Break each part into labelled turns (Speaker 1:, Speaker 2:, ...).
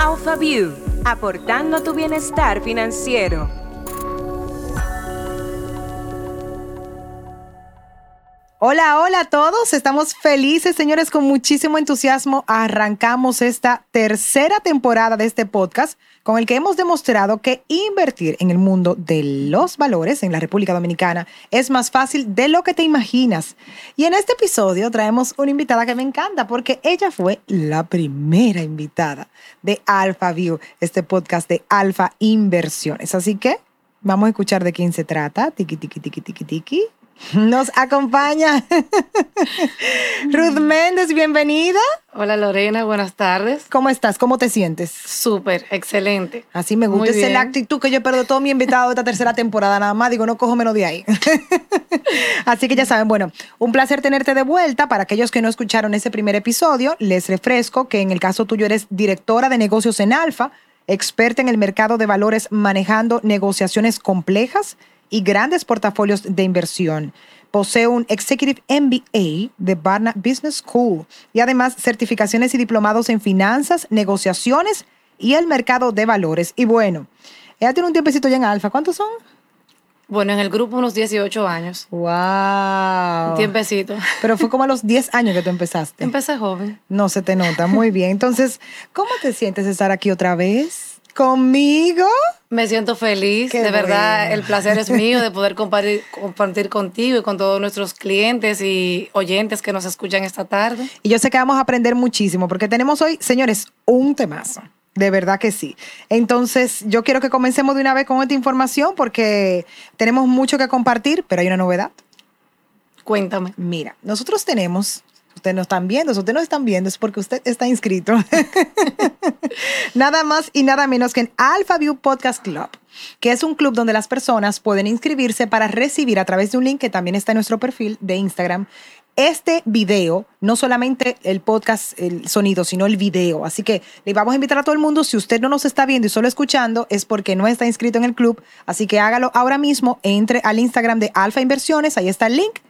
Speaker 1: AlphaView, aportando a tu bienestar financiero.
Speaker 2: Hola, hola a todos. Estamos felices, señores, con muchísimo entusiasmo. Arrancamos esta tercera temporada de este podcast con el que hemos demostrado que invertir en el mundo de los valores en la República Dominicana es más fácil de lo que te imaginas. Y en este episodio traemos una invitada que me encanta porque ella fue la primera invitada de Alpha View, este podcast de Alfa Inversiones. Así que vamos a escuchar de quién se trata. Tiki, tiki, tiki, tiki, tiki. Nos acompaña Ruth Méndez, bienvenida.
Speaker 3: Hola Lorena, buenas tardes.
Speaker 2: ¿Cómo estás? ¿Cómo te sientes?
Speaker 3: Súper, excelente.
Speaker 2: Así me gusta. Esa es la actitud que yo perdo todo mi invitado de esta tercera temporada. Nada más digo, no cojo menos de ahí. Así que ya saben, bueno, un placer tenerte de vuelta. Para aquellos que no escucharon ese primer episodio, les refresco que en el caso tuyo eres directora de negocios en Alfa, experta en el mercado de valores manejando negociaciones complejas y grandes portafolios de inversión. Posee un Executive MBA de Barna Business School y además certificaciones y diplomados en finanzas, negociaciones y el mercado de valores. Y bueno, ella tiene un tiempecito ya en Alfa. ¿Cuántos son?
Speaker 3: Bueno, en el grupo unos 18 años.
Speaker 2: ¡Wow!
Speaker 3: Un tiempecito.
Speaker 2: Pero fue como a los 10 años que tú empezaste.
Speaker 3: Empecé joven.
Speaker 2: No se te nota, muy bien. Entonces, ¿cómo te sientes estar aquí otra vez? Conmigo.
Speaker 3: Me siento feliz, de verdad, el placer es mío de poder compartir, compartir contigo y con todos nuestros clientes y oyentes que nos escuchan esta tarde.
Speaker 2: Y yo sé que vamos a aprender muchísimo porque tenemos hoy, señores, un temazo. De verdad que sí. Entonces, yo quiero que comencemos de una vez con esta información porque tenemos mucho que compartir, pero hay una novedad.
Speaker 3: Cuéntame.
Speaker 2: Mira, nosotros tenemos Ustedes nos están viendo, ustedes nos están viendo es porque usted está inscrito. nada más y nada menos que en Alpha View Podcast Club, que es un club donde las personas pueden inscribirse para recibir a través de un link que también está en nuestro perfil de Instagram este video, no solamente el podcast, el sonido, sino el video. Así que le vamos a invitar a todo el mundo, si usted no nos está viendo y solo escuchando, es porque no está inscrito en el club. Así que hágalo ahora mismo, entre al Instagram de Alfa Inversiones, ahí está el link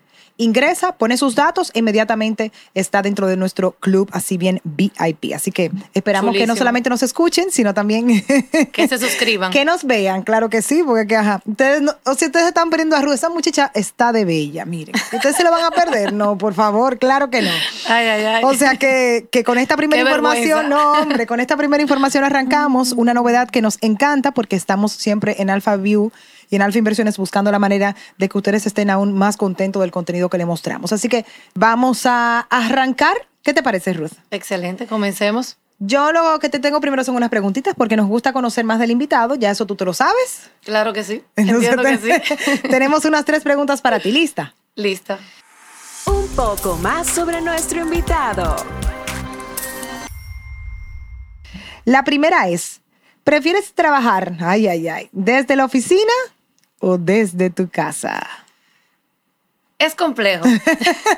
Speaker 2: ingresa, pone sus datos, e inmediatamente está dentro de nuestro club, así bien VIP. Así que esperamos que no solamente nos escuchen, sino también
Speaker 3: que se suscriban.
Speaker 2: Que nos vean, claro que sí, porque que, ajá, ustedes, o si ustedes están perdiendo a Ruth, esa muchacha está de bella, miren. ¿Ustedes se lo van a perder? No, por favor, claro que no.
Speaker 3: Ay, ay, ay.
Speaker 2: O sea que, que con esta primera información, no, hombre, con esta primera información arrancamos una novedad que nos encanta porque estamos siempre en Alpha View y en Alfa Inversiones buscando la manera de que ustedes estén aún más contentos del contenido que le mostramos. Así que vamos a arrancar. ¿Qué te parece, Ruth?
Speaker 3: Excelente, comencemos.
Speaker 2: Yo lo que te tengo primero son unas preguntitas porque nos gusta conocer más del invitado, ya eso tú te lo sabes.
Speaker 3: Claro que sí, entiendo que sí.
Speaker 2: tenemos unas tres preguntas para ti, ¿lista?
Speaker 3: Lista.
Speaker 1: Un poco más sobre nuestro invitado.
Speaker 2: La primera es, ¿prefieres trabajar, ay, ay, ay, desde la oficina o desde tu casa?
Speaker 3: Es complejo.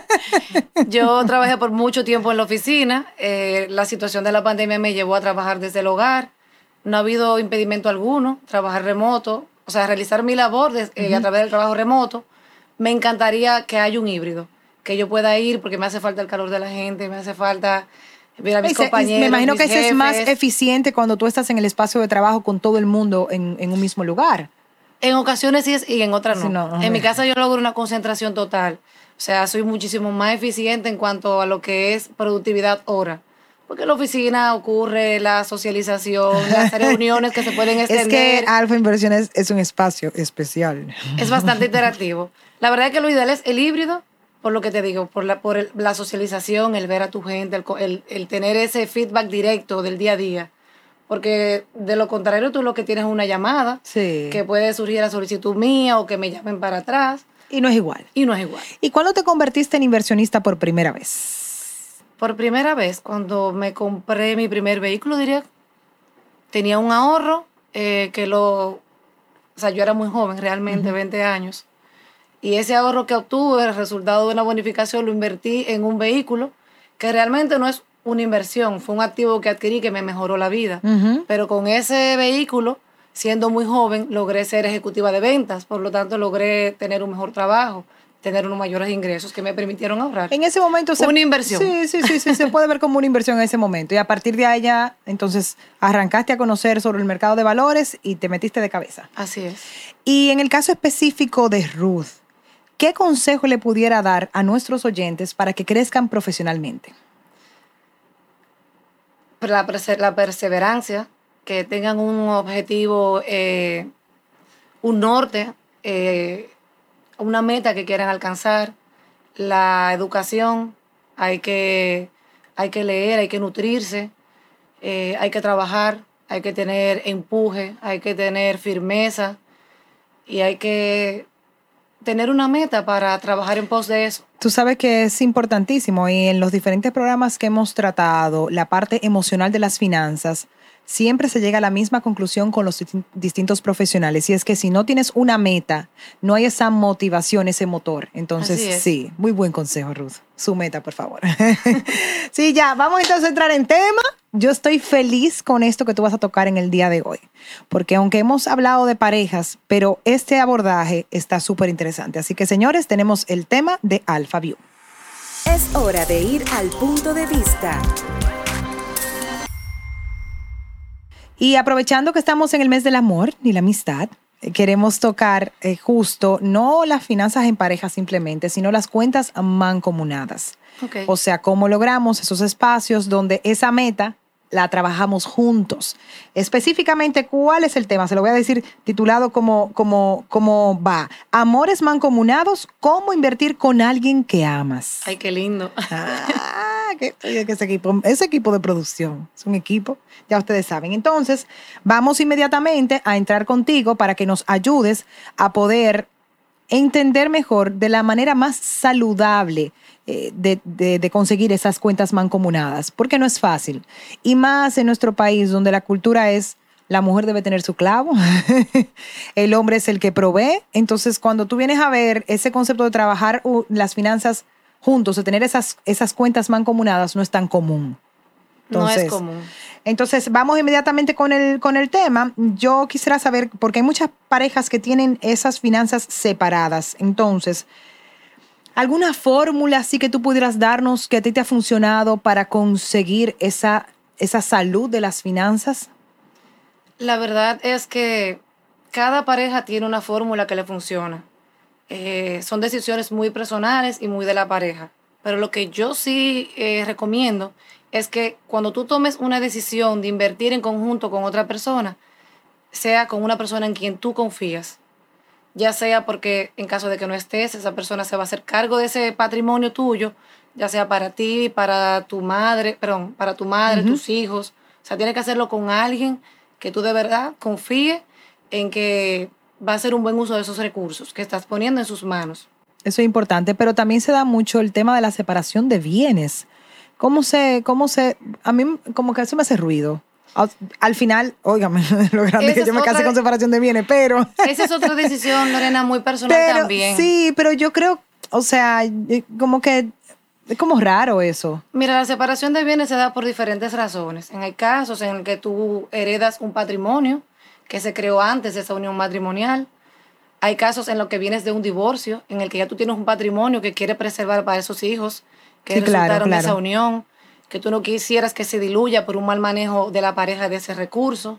Speaker 3: Yo trabajé por mucho tiempo en la oficina. Eh, la situación de la pandemia me llevó a trabajar desde el hogar. No ha habido impedimento alguno, trabajar remoto, o sea, realizar mi labor eh, a través del trabajo remoto. Me encantaría que haya un híbrido, que yo pueda ir porque me hace falta el calor de la gente, me hace falta ver a mis compañeros.
Speaker 2: Me imagino que ese es más eficiente cuando tú estás en el espacio de trabajo con todo el mundo en, en un mismo lugar.
Speaker 3: En ocasiones sí y en otras no. en mi casa yo logro una concentración total. O sea, soy muchísimo más eficiente en cuanto a lo que es productividad hora. Porque en la oficina ocurre la socialización, las reuniones que se pueden extender.
Speaker 2: Es que Alfa Inversiones es un espacio especial.
Speaker 3: Es bastante interactivo. La verdad es que lo ideal es el híbrido, por lo que te digo, por la, por la socialización, el ver a tu gente, el, el tener ese feedback directo del día a día. Porque de lo contrario, tú lo que tienes es una llamada que puede surgir a solicitud mía o que me llamen para atrás.
Speaker 2: Y no es igual.
Speaker 3: Y no es igual.
Speaker 2: ¿Y cuándo te convertiste en inversionista por primera vez?
Speaker 3: Por primera vez, cuando me compré mi primer vehículo, diría, tenía un ahorro eh, que lo... O sea, yo era muy joven, realmente, 20 años. Y ese ahorro que obtuve, el resultado de una bonificación, lo invertí en un vehículo que realmente no es una inversión, fue un activo que adquirí que me mejoró la vida. Pero con ese vehículo, siendo muy joven, logré ser ejecutiva de ventas, por lo tanto logré tener un mejor trabajo. tener unos mayores ingresos que me permitieron ahorrar.
Speaker 2: En ese momento
Speaker 3: Una inversión.
Speaker 2: Sí, sí, sí, sí, se puede ver como una inversión en ese momento. Y a partir de allá, entonces, arrancaste a conocer sobre el mercado de valores y te metiste de cabeza.
Speaker 3: Así es.
Speaker 2: Y en el caso específico de Ruth, ¿qué consejo le pudiera dar a nuestros oyentes para que crezcan profesionalmente?
Speaker 3: La, la perseverancia, que tengan un objetivo, eh, un norte, eh, una meta que quieran alcanzar. La educación, hay que, hay que leer, hay que nutrirse, eh, hay que trabajar, hay que tener empuje, hay que tener firmeza y hay que tener una meta para trabajar en pos de eso.
Speaker 2: Tú sabes que es importantísimo y en los diferentes programas que hemos tratado, la parte emocional de las finanzas, siempre se llega a la misma conclusión con los distin- distintos profesionales y es que si no tienes una meta, no hay esa motivación, ese motor. Entonces, sí, muy buen consejo, Ruth. Su meta, por favor. sí, ya, vamos entonces a entrar en tema. Yo estoy feliz con esto que tú vas a tocar en el día de hoy, porque aunque hemos hablado de parejas, pero este abordaje está súper interesante. Así que, señores, tenemos el tema de Alpha View.
Speaker 1: Es hora de ir al punto de vista.
Speaker 2: Y aprovechando que estamos en el mes del amor y la amistad, eh, queremos tocar eh, justo no las finanzas en pareja simplemente, sino las cuentas mancomunadas.
Speaker 3: Ok.
Speaker 2: O sea, cómo logramos esos espacios donde esa meta la trabajamos juntos. Específicamente, ¿cuál es el tema? Se lo voy a decir titulado como, como, como va. Amores mancomunados, cómo invertir con alguien que amas.
Speaker 3: Ay, qué lindo.
Speaker 2: Ah, que, que ese equipo, de producción es un equipo, ya ustedes saben. Entonces, vamos inmediatamente a entrar contigo para que nos ayudes a poder entender mejor de la manera más saludable eh, de, de- conseguir esas cuentas mancomunadas, porque no es fácil. Y más en nuestro país, donde la cultura es la mujer debe tener su clavo, el hombre es el que provee. Entonces, cuando tú vienes a ver ese concepto de trabajar las finanzas juntos, de tener esas, esas cuentas mancomunadas, no es tan común.
Speaker 3: no es
Speaker 2: Entonces,
Speaker 3: común.
Speaker 2: Entonces, vamos inmediatamente con el, con el tema. Yo quisiera saber, porque hay muchas parejas que tienen esas finanzas separadas. Entonces, ¿alguna fórmula así que tú pudieras darnos que a ti te ha funcionado para conseguir esa, esa salud de las finanzas?
Speaker 3: La verdad es que cada pareja tiene una fórmula que le funciona. Eh, son decisiones muy personales y muy de la pareja. Pero lo que yo sí eh, recomiendo es que cuando tú tomes una decisión de invertir en conjunto con otra persona, sea con una persona en quien tú confías. Ya sea porque en caso de que no estés, esa persona se va a hacer cargo de ese patrimonio tuyo, ya sea para ti, para tu madre, perdón, para tu madre, tus hijos. O sea, tienes que hacerlo con alguien que tú de verdad confíe en que va a hacer un buen uso de esos recursos que estás poniendo en sus manos.
Speaker 2: Eso es importante, pero también se da mucho el tema de la separación de bienes. ¿Cómo se, cómo se, a mí como que eso me hace ruido? Al, al final, óigame, lo grande
Speaker 3: Esa
Speaker 2: que yo me casé con separación de bienes, pero...
Speaker 3: Esa es otra decisión, Lorena, muy personal
Speaker 2: pero
Speaker 3: también.
Speaker 2: sí, pero yo creo, o sea, como que es como raro eso.
Speaker 3: Mira, la separación de bienes se da por diferentes razones. En hay casos en el que tú heredas un patrimonio que se creó antes de esa unión matrimonial. Hay casos en los que vienes de un divorcio, en el que ya tú tienes un patrimonio que quieres preservar para esos hijos que
Speaker 2: Sí, claro,
Speaker 3: resultaron de esa unión, que tú no quisieras que se diluya por un mal manejo de la pareja de ese recurso.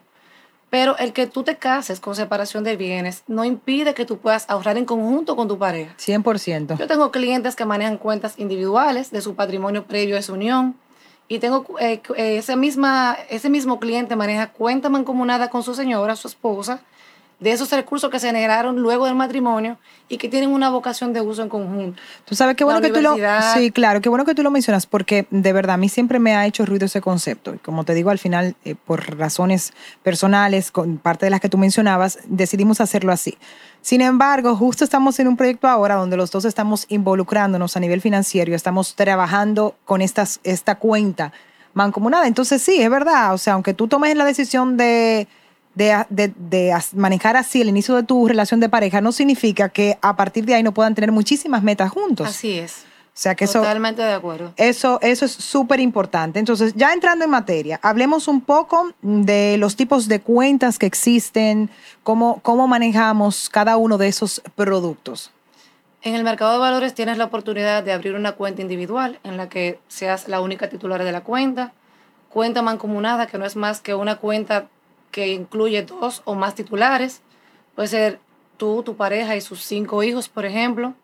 Speaker 3: Pero el que tú te cases con separación de bienes no impide que tú puedas ahorrar en conjunto con tu pareja.
Speaker 2: 100%.
Speaker 3: Yo tengo clientes que manejan cuentas individuales de su patrimonio previo a esa unión y tengo eh, eh, ese, misma, ese mismo cliente maneja cuenta mancomunada con su señora, su esposa, de esos recursos que se generaron luego del matrimonio y que tienen una vocación de uso en conjunto.
Speaker 2: Tú sabes qué
Speaker 3: La
Speaker 2: bueno que tú lo. Sí, claro, qué bueno que tú lo mencionas porque de verdad a mí siempre me ha hecho ruido ese concepto. Y como te digo, al final eh, por razones personales, con parte de las que tú mencionabas, decidimos hacerlo así. Sin embargo, justo estamos en un proyecto ahora donde los dos estamos involucrándonos a nivel financiero estamos trabajando con estas, esta cuenta mancomunada. Entonces sí, es verdad, o sea, aunque tú tomes la decisión de, de, de- de manejar así el inicio de tu relación de pareja, no significa que a partir de ahí no puedan tener muchísimas metas juntos.
Speaker 3: Así es.
Speaker 2: O sea que eso,
Speaker 3: Totalmente de acuerdo.
Speaker 2: eso, eso es súper importante. Entonces, ya entrando en materia, hablemos un poco de los tipos de cuentas que existen, cómo, cómo manejamos cada uno de esos productos.
Speaker 3: En el mercado de valores tienes la oportunidad de abrir una cuenta individual en la que seas la única titular de la cuenta, cuenta mancomunada, que no es más que una cuenta que incluye dos o más titulares, puede ser tú, tu pareja y sus cinco hijos, por ejemplo.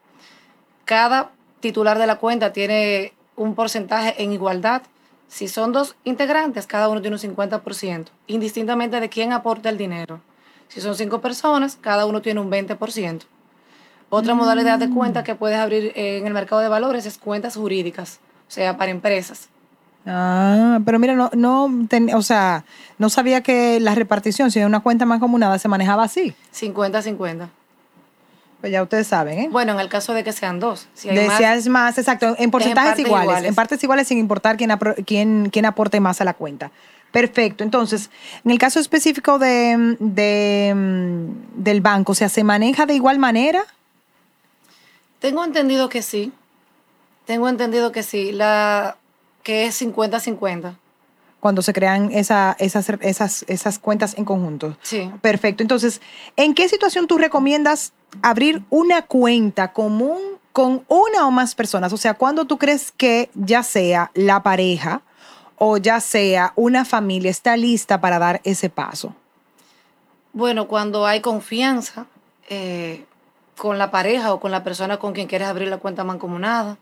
Speaker 3: Cada titular de la cuenta tiene un porcentaje en igualdad. Si son dos integrantes, cada uno tiene un 50%, indistintamente de quién aporta el dinero. Si son cinco personas, cada uno tiene un 20%. Otra modalidad de cuenta que puedes abrir en el mercado de valores es cuentas jurídicas, o sea, para empresas.
Speaker 2: Ah, pero mira, no, no, ten- o sea, no sabía que la repartición, si hay una cuenta mancomunada, se manejaba así.
Speaker 3: 50-50.
Speaker 2: Pues ya ustedes saben, ¿eh?
Speaker 3: Bueno, en el caso de que sean dos. Si hay más,
Speaker 2: Decías más, exacto, en porcentajes iguales,
Speaker 3: iguales.
Speaker 2: en partes iguales sin importar quién, apro- quién, quién aporte más a la cuenta. Perfecto. Entonces, en el caso específico de, de, del banco, o sea, ¿se maneja de igual manera?
Speaker 3: Tengo entendido que sí. Tengo entendido que sí. La que es 50-50.
Speaker 2: cuando se crean esa- esas, esas, esas cuentas en conjunto.
Speaker 3: Sí.
Speaker 2: Perfecto. Entonces, ¿en qué situación tú recomiendas abrir una cuenta común con una o más personas? O sea, cuando tú crees que ya sea la pareja o ya sea una familia está lista para dar ese paso.
Speaker 3: Bueno, cuando hay confianza eh, con la pareja o con la persona con quien quieres abrir la cuenta mancomunada,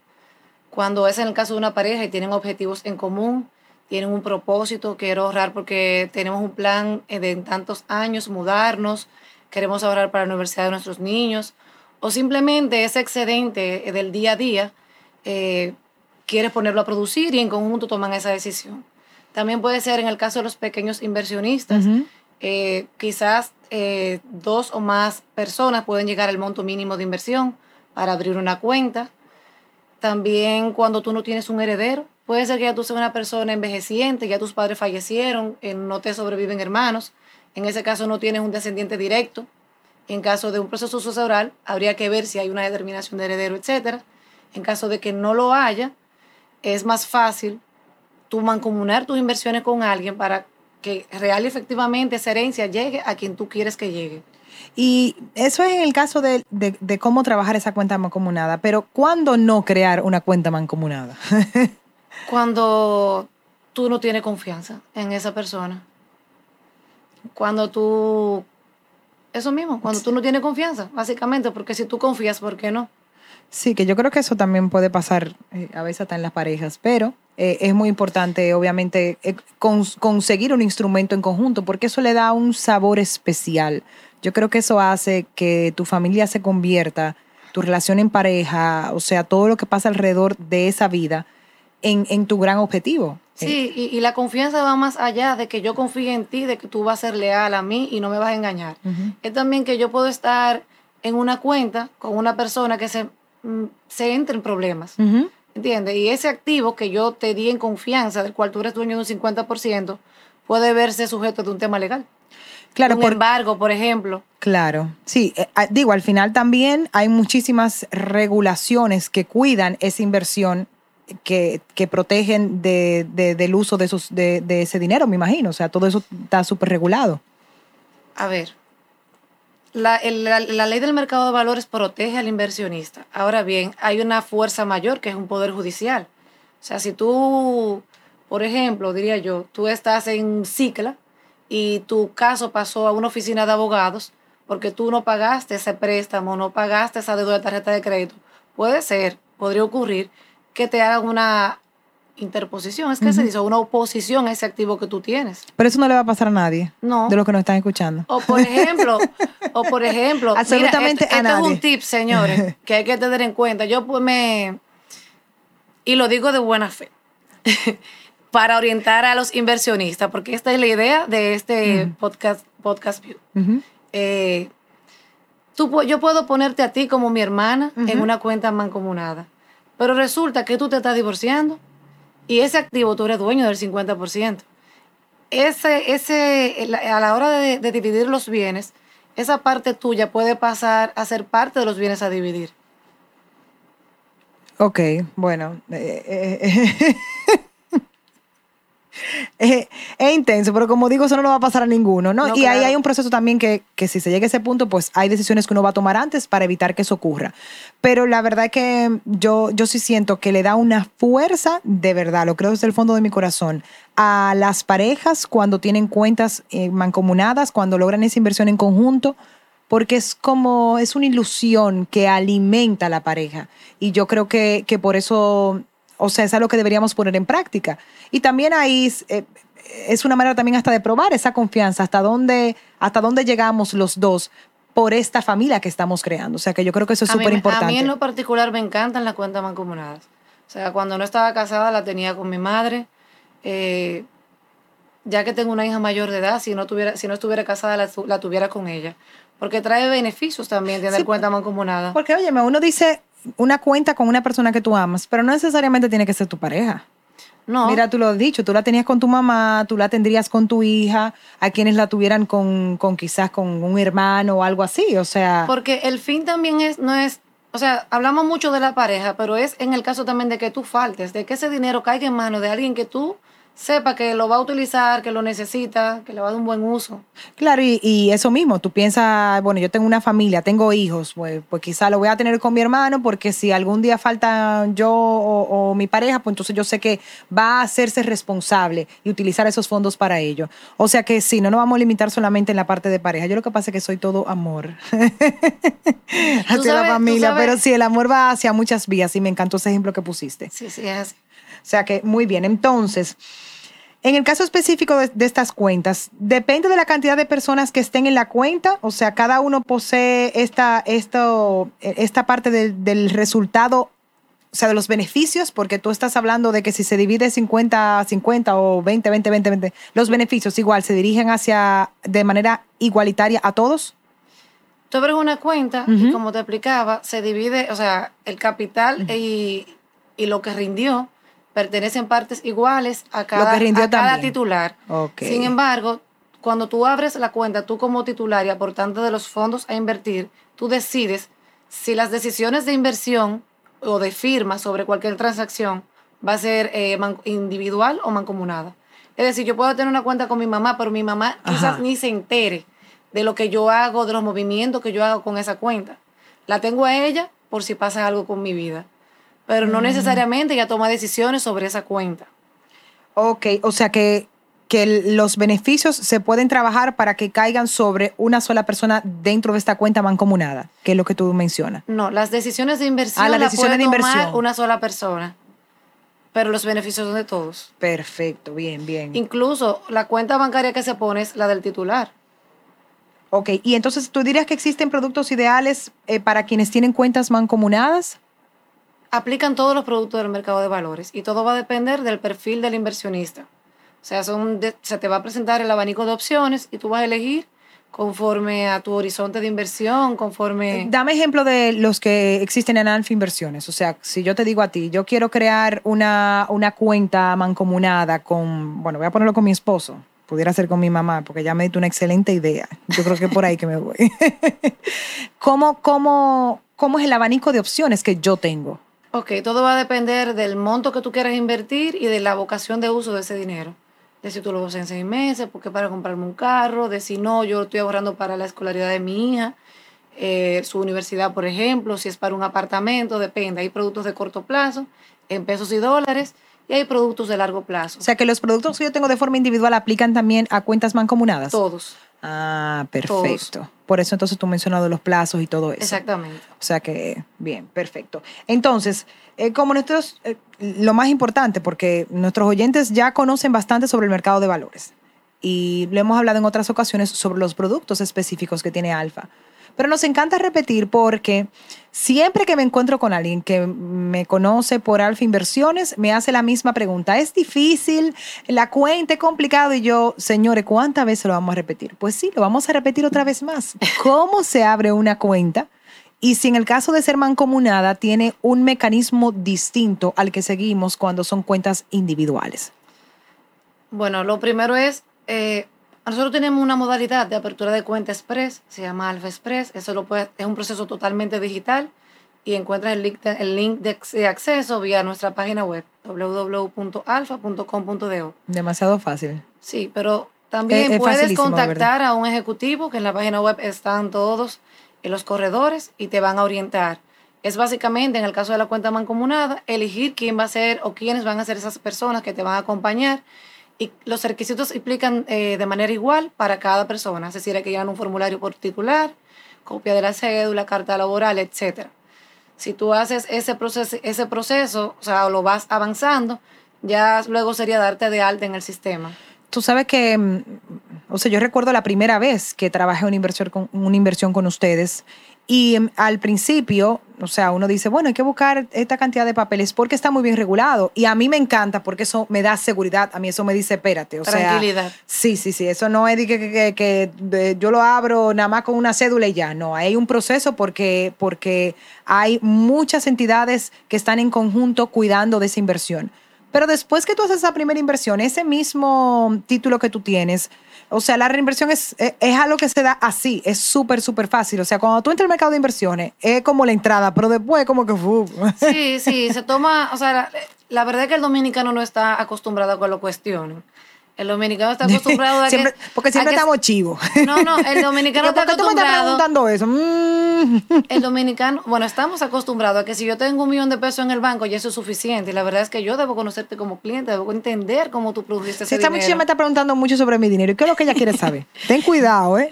Speaker 3: cuando es en el caso de una pareja y tienen objetivos en común, tienen un propósito, quiero ahorrar porque tenemos un plan eh, de en tantos años mudarnos, queremos ahorrar para la universidad de nuestros niños, o simplemente ese excedente eh, del día a día eh, quieres ponerlo a producir y en conjunto toman esa decisión. También puede ser en el caso de los pequeños inversionistas, eh, quizás eh, dos o más personas pueden llegar al monto mínimo de inversión para abrir una cuenta. También cuando tú no tienes un heredero, puede ser que ya tú seas una persona envejeciente, ya tus padres fallecieron, eh, no te sobreviven hermanos. En ese caso no tienes un descendiente directo. En caso de un proceso sucesoral, habría que ver si hay una determinación de heredero, etc. En caso de que no lo haya, es más fácil tú mancomunar tus inversiones con alguien para que real y efectivamente esa herencia llegue a quien tú quieres que llegue.
Speaker 2: Y eso es en el caso de, de- de cómo trabajar esa cuenta mancomunada, pero ¿cuándo no crear una cuenta mancomunada?
Speaker 3: Cuando tú no tienes confianza en esa persona. Cuando tú... Eso mismo, cuando tú no tienes confianza, básicamente, porque si tú confías, ¿por qué no?
Speaker 2: Sí, que yo creo que eso también puede pasar eh, a veces hasta en las parejas, pero eh, es muy importante, obviamente, eh, cons- conseguir un instrumento en conjunto, porque eso le da un sabor especial. Yo creo que eso hace que tu familia se convierta, tu relación en pareja, o sea, todo lo que pasa alrededor de esa vida, en, en tu gran objetivo.
Speaker 3: Sí, y, y la confianza va más allá de que yo confíe en ti, de que tú vas a ser leal a mí y no me vas a engañar. Es también que yo puedo estar en una cuenta con una persona que se, mm, se entre en problemas.
Speaker 2: Ujú.
Speaker 3: ¿Entiendes? Y ese activo que yo te di en confianza, del cual tú eres dueño de un 50%, puede verse sujeto de un tema legal.
Speaker 2: Claro,
Speaker 3: un
Speaker 2: por-
Speaker 3: embargo, por ejemplo.
Speaker 2: Claro, sí, eh, ah, digo, al final también hay muchísimas regulaciones que cuidan esa inversión, que, que protegen de, de- del uso de, esos, de, de ese dinero, me imagino. O sea, todo eso está súper regulado.
Speaker 3: A ver, la, el- la- la ley del mercado de valores protege al inversionista. Ahora bien, hay una fuerza mayor que es un poder judicial. O sea, si tú, por ejemplo, diría yo, tú estás en Cicla y tu caso pasó a una oficina de abogados porque tú no pagaste ese préstamo, no pagaste esa deuda de tarjeta de crédito, puede ser, podría ocurrir que te hagan una interposición, es que se dice, una oposición a ese activo que tú tienes.
Speaker 2: Pero eso no le va a pasar a nadie
Speaker 3: No.
Speaker 2: de los que nos están escuchando.
Speaker 3: O por ejemplo, o por ejemplo, mira,
Speaker 2: Absolutamente
Speaker 3: este,
Speaker 2: a
Speaker 3: este es un tip, señores, que hay que tener en cuenta. Yo pues me y lo digo de buena fe. Para orientar a los inversionistas, porque esta es la idea de este podcast podcast View. Eh, tú, yo puedo ponerte a ti como mi hermana en una cuenta mancomunada, pero resulta que tú te estás divorciando y ese activo tú eres dueño del 50%. Ese, ese, a la hora de, de dividir los bienes, esa parte tuya puede pasar a ser parte de los bienes a dividir.
Speaker 2: Ok, bueno. eh, eh, es, intenso, pero como digo, eso no lo va a pasar a ninguno, ¿no?
Speaker 3: No,
Speaker 2: y ahí hay un proceso también que, que si se llega a ese punto, pues hay decisiones que uno va a tomar antes para evitar que eso ocurra. Pero la verdad es que yo, yo sí siento que le da una fuerza, de verdad, lo creo desde el fondo de mi corazón, a las parejas cuando tienen cuentas eh, mancomunadas, cuando logran esa inversión en conjunto, porque es como, es una ilusión que alimenta a la pareja. Y yo creo que, que por eso, o sea, es algo que deberíamos poner en práctica. Y también ahí eh, es una manera también hasta de probar esa confianza, hasta dónde, hasta dónde llegamos los dos por esta familia que estamos creando. O sea, que yo creo que eso es súper importante.
Speaker 3: A mí en lo particular me encantan las cuentas mancomunadas. O sea, cuando no estaba casada la tenía con mi madre. eh, ya que tengo una hija mayor de edad, si no, tuviera, si no estuviera casada la, la tuviera con ella. Porque trae beneficios también tener
Speaker 2: Sí,
Speaker 3: cuenta mancomunada.
Speaker 2: Porque, oye, uno dice una cuenta con una persona que tú amas, pero no necesariamente tiene que ser tu pareja.
Speaker 3: No,
Speaker 2: Mira, tú lo has dicho, tú la tenías con tu mamá, tú la tendrías con tu hija, a quienes la tuvieran con, con quizás con un hermano o algo así, o sea,
Speaker 3: porque el fin también es, no es, o sea, hablamos mucho de la pareja, pero es en el caso también de que tú faltes, de que ese dinero caiga en manos de alguien que tú sepa que lo va a utilizar, que lo necesita, que le va a dar un buen uso.
Speaker 2: claro, y, y eso mismo, tú piensas, bueno, yo tengo una familia, tengo hijos, pues, pues quizá lo voy a tener con mi hermano, porque si algún día falta yo o, o mi pareja, pues entonces yo sé que va a hacerse responsable y utilizar esos fondos para ello. O sea que sí, no nos vamos a limitar solamente en la parte de pareja. Yo lo que pasa es que soy todo amor hacia
Speaker 3: sabes-
Speaker 2: la familia, pero sí, el amor va hacia muchas vías y me encantó ese ejemplo que pusiste.
Speaker 3: Sí, sí, es así.
Speaker 2: O sea que muy bien. Entonces, en el caso específico de, de estas cuentas, depende de la cantidad de personas que estén en la cuenta. O sea, cada uno posee esta, esto, esta parte del, del resultado, o sea, de los beneficios, porque tú estás hablando de que si se divide 50 50 o 20, 20, 20, 20, los beneficios igual se dirigen hacia de manera igualitaria a todos.
Speaker 3: Tú abres una cuenta y
Speaker 2: Ujú.
Speaker 3: como te explicaba, se divide, o sea, el capital y, y lo que rindió pertenecen partes iguales a cada, a titular. Sin embargo, cuando tú abres la cuenta, tú como titular y aportante de los fondos a invertir, tú decides si las decisiones de inversión o de firma sobre cualquier transacción va a ser eh, individual o mancomunada. Es decir, yo puedo tener una cuenta con mi mamá, pero mi mamá quizás ni se entere de lo que yo hago, de los movimientos que yo hago con esa cuenta. La tengo a ella por si pasa algo con mi vida, pero no necesariamente ella toma decisiones sobre esa cuenta.
Speaker 2: Ok, o sea que, que los beneficios se pueden trabajar para que caigan sobre una sola persona dentro de esta cuenta mancomunada, que es lo que tú mencionas.
Speaker 3: No, las decisiones de inversión
Speaker 2: Ah, las decisiones
Speaker 3: puede
Speaker 2: de
Speaker 3: tomar
Speaker 2: inversión.
Speaker 3: una sola persona, pero los beneficios son de todos.
Speaker 2: Perfecto, bien, bien.
Speaker 3: Incluso la cuenta bancaria que se pone es la del titular.
Speaker 2: Ok, y entonces tú dirías que existen productos ideales eh, para quienes tienen cuentas mancomunadas.
Speaker 3: Aplican todos los productos del mercado de valores y todo va a depender del perfil del inversionista. O sea, se te va a presentar el abanico de opciones y tú vas a elegir conforme a tu horizonte de inversión, conforme...
Speaker 2: Dame ejemplo de los que existen en Alfa Inversiones. O sea, si yo te digo a ti, yo quiero crear una, una cuenta mancomunada con, bueno, voy a ponerlo con mi esposo. Pudiera ser con mi mamá, porque ya me diste una excelente idea. Yo creo que por ahí que me voy. ¿Cómo, cómo, ¿Cómo es el abanico de opciones que yo tengo?
Speaker 3: Ok, todo va a depender del monto que tú quieras invertir y de la vocación de uso de ese dinero. De si tú lo usas en seis meses, porque para comprarme un carro, de si no, yo estoy ahorrando para la escolaridad de mi hija, eh, su universidad, por ejemplo, si es para un apartamento, depende. Hay productos de corto plazo, en pesos y dólares, y hay productos de largo plazo.
Speaker 2: O sea, que los productos que yo tengo de forma individual aplican también a cuentas mancomunadas.
Speaker 3: Todos,
Speaker 2: Ah, perfecto. Por eso entonces tú mencionado los plazos y todo eso.
Speaker 3: exactamente.
Speaker 2: O sea que, bien, perfecto. Entonces, eh, como nosotros, eh, lo más importante, porque nuestros oyentes ya conocen bastante sobre el mercado de valores y lo hemos hablado en otras ocasiones sobre los productos específicos que tiene Alfa. Pero nos encanta repetir porque siempre que me encuentro con alguien que me conoce por Alfa Inversiones, me hace la misma pregunta. ¿Es difícil? ¿La cuenta es complicado? Y yo, señores, ¿cuántas veces lo vamos a repetir? Pues sí, lo vamos a repetir otra vez más. ¿Cómo se abre una cuenta? Y si en el caso de ser mancomunada tiene un mecanismo distinto al que seguimos cuando son cuentas individuales.
Speaker 3: Bueno, lo primero es, eh, nosotros tenemos una modalidad de apertura de cuenta express, se llama Alfa Express, eso lo es un proceso totalmente digital y encuentras el link de, el link de acceso vía nuestra página web www.alfa.com.do.
Speaker 2: Demasiado fácil.
Speaker 3: Sí, pero también puedes contactar a un ejecutivo que en la página web están todos en los corredores y te van a orientar. Es básicamente, en el caso de la cuenta mancomunada, elegir quién va a ser o quiénes van a ser esas personas que te van a acompañar. Y los requisitos implican eh, de manera igual para cada persona, es decir, hay que llenar un formulario por titular, copia de la cédula, carta laboral, etc. Si tú haces ese proceso, ese proceso, o sea, lo vas avanzando, ya luego sería darte de alta en el sistema.
Speaker 2: Tú sabes que, mm, o sea, yo recuerdo la primera vez que trabajé una inversión con, una inversión con ustedes y mm, al principio, o sea, uno dice, bueno, hay que buscar esta cantidad de papeles porque está muy bien regulado. Y a mí me encanta porque eso me da seguridad. A mí eso me dice, espérate. O
Speaker 3: Tranquilidad.
Speaker 2: sí, sí, sí. Eso no es de que, que, yo lo abro nada más con una cédula y ya. No, hay un proceso porque, porque hay muchas entidades que están en conjunto cuidando de esa inversión. Pero después que tú haces esa primera inversión, ese mismo título que tú tienes, o sea, la reinversión es, es, algo que se da así, es súper, súper fácil. O sea, cuando tú entras al mercado de inversiones, es como la entrada, pero después como que...
Speaker 3: Sí, sí, se toma, o sea, la, la, verdad es que el dominicano no está acostumbrado a que lo cuestionen. El dominicano está acostumbrado a
Speaker 2: que... Porque siempre estamos chivos.
Speaker 3: No, no, el dominicano está acostumbrado... ¿Por qué tú me estás
Speaker 2: preguntando eso? Mm.
Speaker 3: El dominicano... Bueno, estamos acostumbrados a que si yo tengo un millón de pesos en el banco, ya eso es suficiente. Y la verdad es que yo debo conocerte como cliente, debo entender cómo tú produjiste ese
Speaker 2: esta muchacha me está preguntando mucho sobre mi dinero. ¿Y qué es lo que ella quiere saber? Ten cuidado, ¿eh?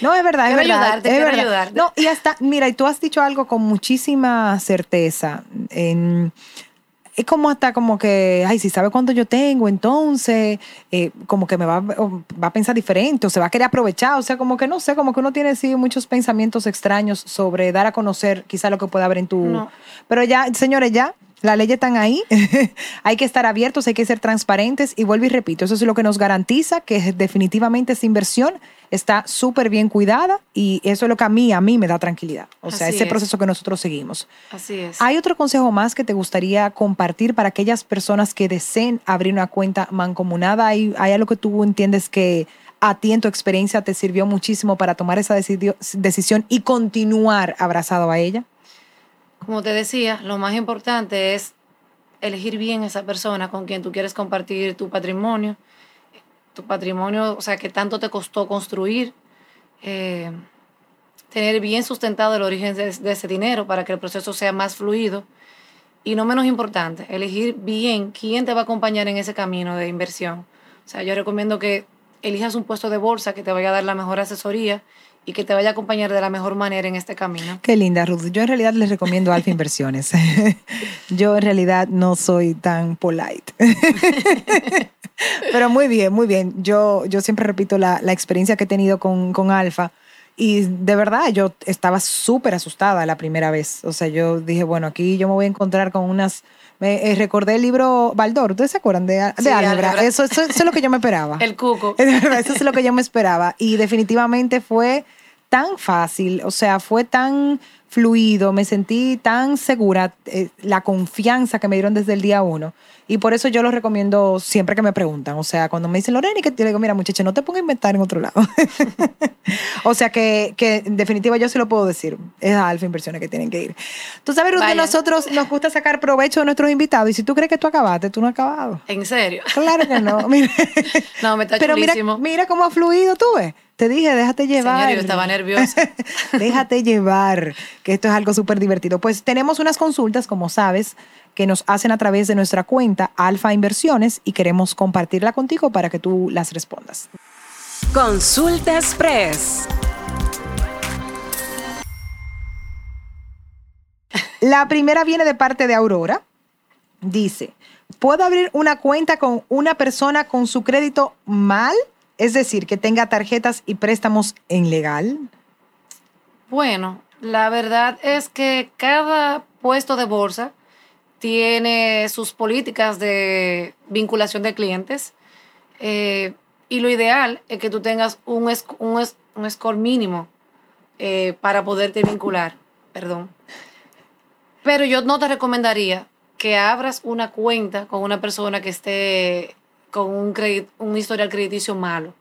Speaker 2: no, es verdad, es verdad.
Speaker 3: Ayudarte,
Speaker 2: es
Speaker 3: quiero
Speaker 2: verdad.
Speaker 3: ayudarte.
Speaker 2: No, y hasta... Mira, y tú has dicho algo con muchísima certeza en es como hasta como que, ay, si sabe cuánto yo tengo, entonces, eh, como que me va, va a pensar diferente o se va a querer aprovechar. O sea, como que no sé, como que uno tiene sí muchos pensamientos extraños sobre dar a conocer quizá lo que pueda haber en tu... Pero ya, señores, ya, las leyes están ahí, hay que estar abiertos, hay que ser transparentes y vuelvo y repito, eso es lo que nos garantiza que definitivamente esa inversión está súper bien cuidada y eso es lo que a mí, a mí me da tranquilidad. O sea, ese proceso que nosotros seguimos.
Speaker 3: Así es.
Speaker 2: ¿Hay otro consejo más que te gustaría compartir para aquellas personas que deseen abrir una cuenta mancomunada? ¿Hay, hay algo que tú entiendes que a ti en tu experiencia te sirvió muchísimo para tomar esa decisión y continuar abrazado a ella?
Speaker 3: Como te decía, lo más importante es elegir bien esa persona con quien tú quieres compartir tu patrimonio tu patrimonio, o sea, que tanto te costó construir, eh, tener bien sustentado el origen de, ese dinero para que el proceso sea más fluido. Y no menos importante, elegir bien quién te va a acompañar en ese camino de inversión. O sea, yo recomiendo que elijas un puesto de bolsa que te vaya a dar la mejor asesoría y que te vaya a acompañar de la mejor manera en este camino.
Speaker 2: Qué linda, Ruth. Yo en realidad les recomiendo Alfa Inversiones. Yo en realidad no soy tan polite. Pero muy bien, muy bien. Yo, yo siempre repito la, la experiencia que he tenido con, con Alfa. Y de verdad, yo estaba súper asustada la primera vez. O sea, yo dije, bueno, aquí yo me voy a encontrar con unas... Me, eh, recordé el libro Baldor, ¿ustedes se acuerdan de, de
Speaker 3: sí,
Speaker 2: álgebra? Eso, eso, eso, es lo que yo me esperaba.
Speaker 3: el cuco.
Speaker 2: Eso es lo que yo me esperaba. Y definitivamente fue tan fácil, o sea, fue tan fluido, me sentí tan segura, eh, la confianza que me dieron desde el día uno. Y por eso yo lo recomiendo siempre que me preguntan. O sea, cuando me dicen, Lorena, que te digo, mira, muchacha, no te pongas a inventar en otro lado. o sea, que, que, en definitiva yo sí lo puedo decir. Es a Alfa Inversiones que tienen que ir. Tú sabes, Ruth, que nosotros nos gusta sacar provecho de nuestros invitados. Y si tú crees que tú acabaste, tú no has acabado.
Speaker 3: ¿En serio?
Speaker 2: Claro que no.
Speaker 3: no, me está
Speaker 2: Pero mira, mira cómo ha fluido, tú ves. Te dije, déjate llevar.
Speaker 3: Señor, yo estaba nerviosa.
Speaker 2: déjate llevar, que esto es algo súper divertido. Pues tenemos unas consultas, como sabes, que nos hacen a través de nuestra cuenta Alfa Inversiones y queremos compartirla contigo para que tú las respondas.
Speaker 1: Consulta Express.
Speaker 2: La primera viene de parte de Aurora. Dice, ¿puedo abrir una cuenta con una persona con su crédito mal? Es decir, que tenga tarjetas y préstamos en legal.
Speaker 3: Bueno, la verdad es que cada puesto de bolsa tiene sus políticas de vinculación de clientes. Eh, y lo ideal es que tú tengas un, un, score mínimo eh, para poderte vincular. Perdón. Pero yo no te recomendaría que abras una cuenta con una persona que esté con un, un historial crediticio malo,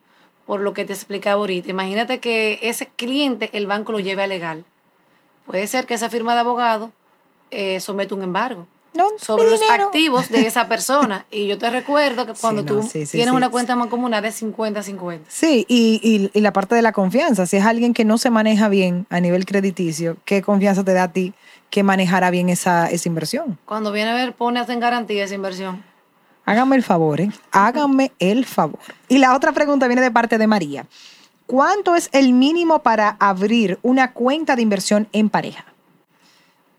Speaker 3: por lo que te explicaba ahorita. Imagínate que ese cliente el banco lo lleve a legal. puede ser que esa firma de abogado eh, someta un embargo
Speaker 2: No,
Speaker 3: sobre los
Speaker 2: dinero.
Speaker 3: activos de esa persona. Y yo te recuerdo que cuando
Speaker 2: no,
Speaker 3: tú
Speaker 2: sí, sí,
Speaker 3: tienes una cuenta mancomunada de 50-50.
Speaker 2: Sí, y, y- y la parte de la confianza. Si es alguien que no se maneja bien a nivel crediticio, ¿qué confianza te da a ti que manejará bien esa, esa inversión?
Speaker 3: Cuando viene a ver, pones en garantía esa inversión.
Speaker 2: Háganme el favor, ¿eh? Háganme el favor. Y la otra pregunta viene de parte de María. ¿Cuánto es el mínimo para abrir una cuenta de inversión en pareja?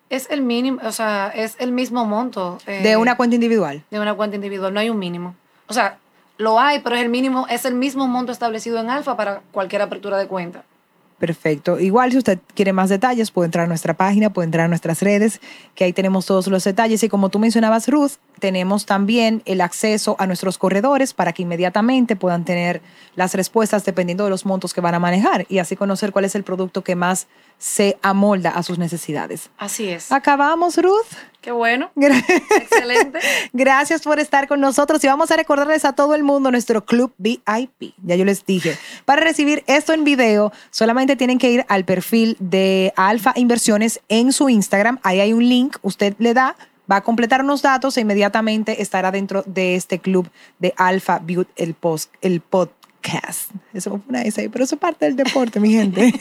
Speaker 3: Es el mínimo, o sea, es el mismo monto. eh,
Speaker 2: De una cuenta individual.
Speaker 3: de una cuenta individual. No hay un mínimo. O sea, lo hay, pero es el mínimo, es el mismo monto establecido en Alfa para cualquier apertura de cuenta.
Speaker 2: Perfecto. Igual, si usted quiere más detalles, puede entrar a nuestra página, puede entrar a nuestras redes, que ahí tenemos todos los detalles. Y como tú mencionabas, Ruth, tenemos también el acceso a nuestros corredores para que inmediatamente puedan tener las respuestas dependiendo de los montos que van a manejar y así conocer cuál es el producto que más se amolda a sus necesidades.
Speaker 3: Así es.
Speaker 2: Acabamos, Ruth.
Speaker 3: Qué bueno. Excelente.
Speaker 2: Gracias por estar con nosotros y vamos a recordarles a todo el mundo nuestro club VIP. Ya yo les dije, para recibir esto en video solamente tienen que ir al perfil de Alfa Inversiones en su Instagram. Ahí hay un link, usted le da, va a completar unos datos e inmediatamente estará dentro de este club de Alfa Build, el, post, el podcast. Eso fue una S ahí, pero eso es parte del deporte, mi gente.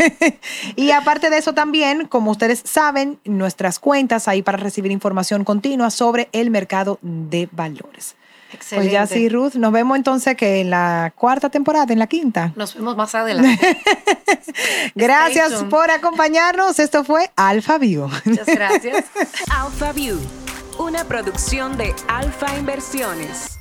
Speaker 2: y aparte de eso también, como ustedes saben, nuestras cuentas ahí para recibir información continua sobre el mercado de valores.
Speaker 3: Excelente.
Speaker 2: Pues ya sí, Ruth, nos vemos entonces que en la cuarta temporada, en la quinta.
Speaker 3: Nos vemos más adelante.
Speaker 2: Gracias por acompañarnos. Esto fue Alfa Bio.
Speaker 3: Muchas gracias.
Speaker 1: Alpha View, una producción de Alfa Inversiones.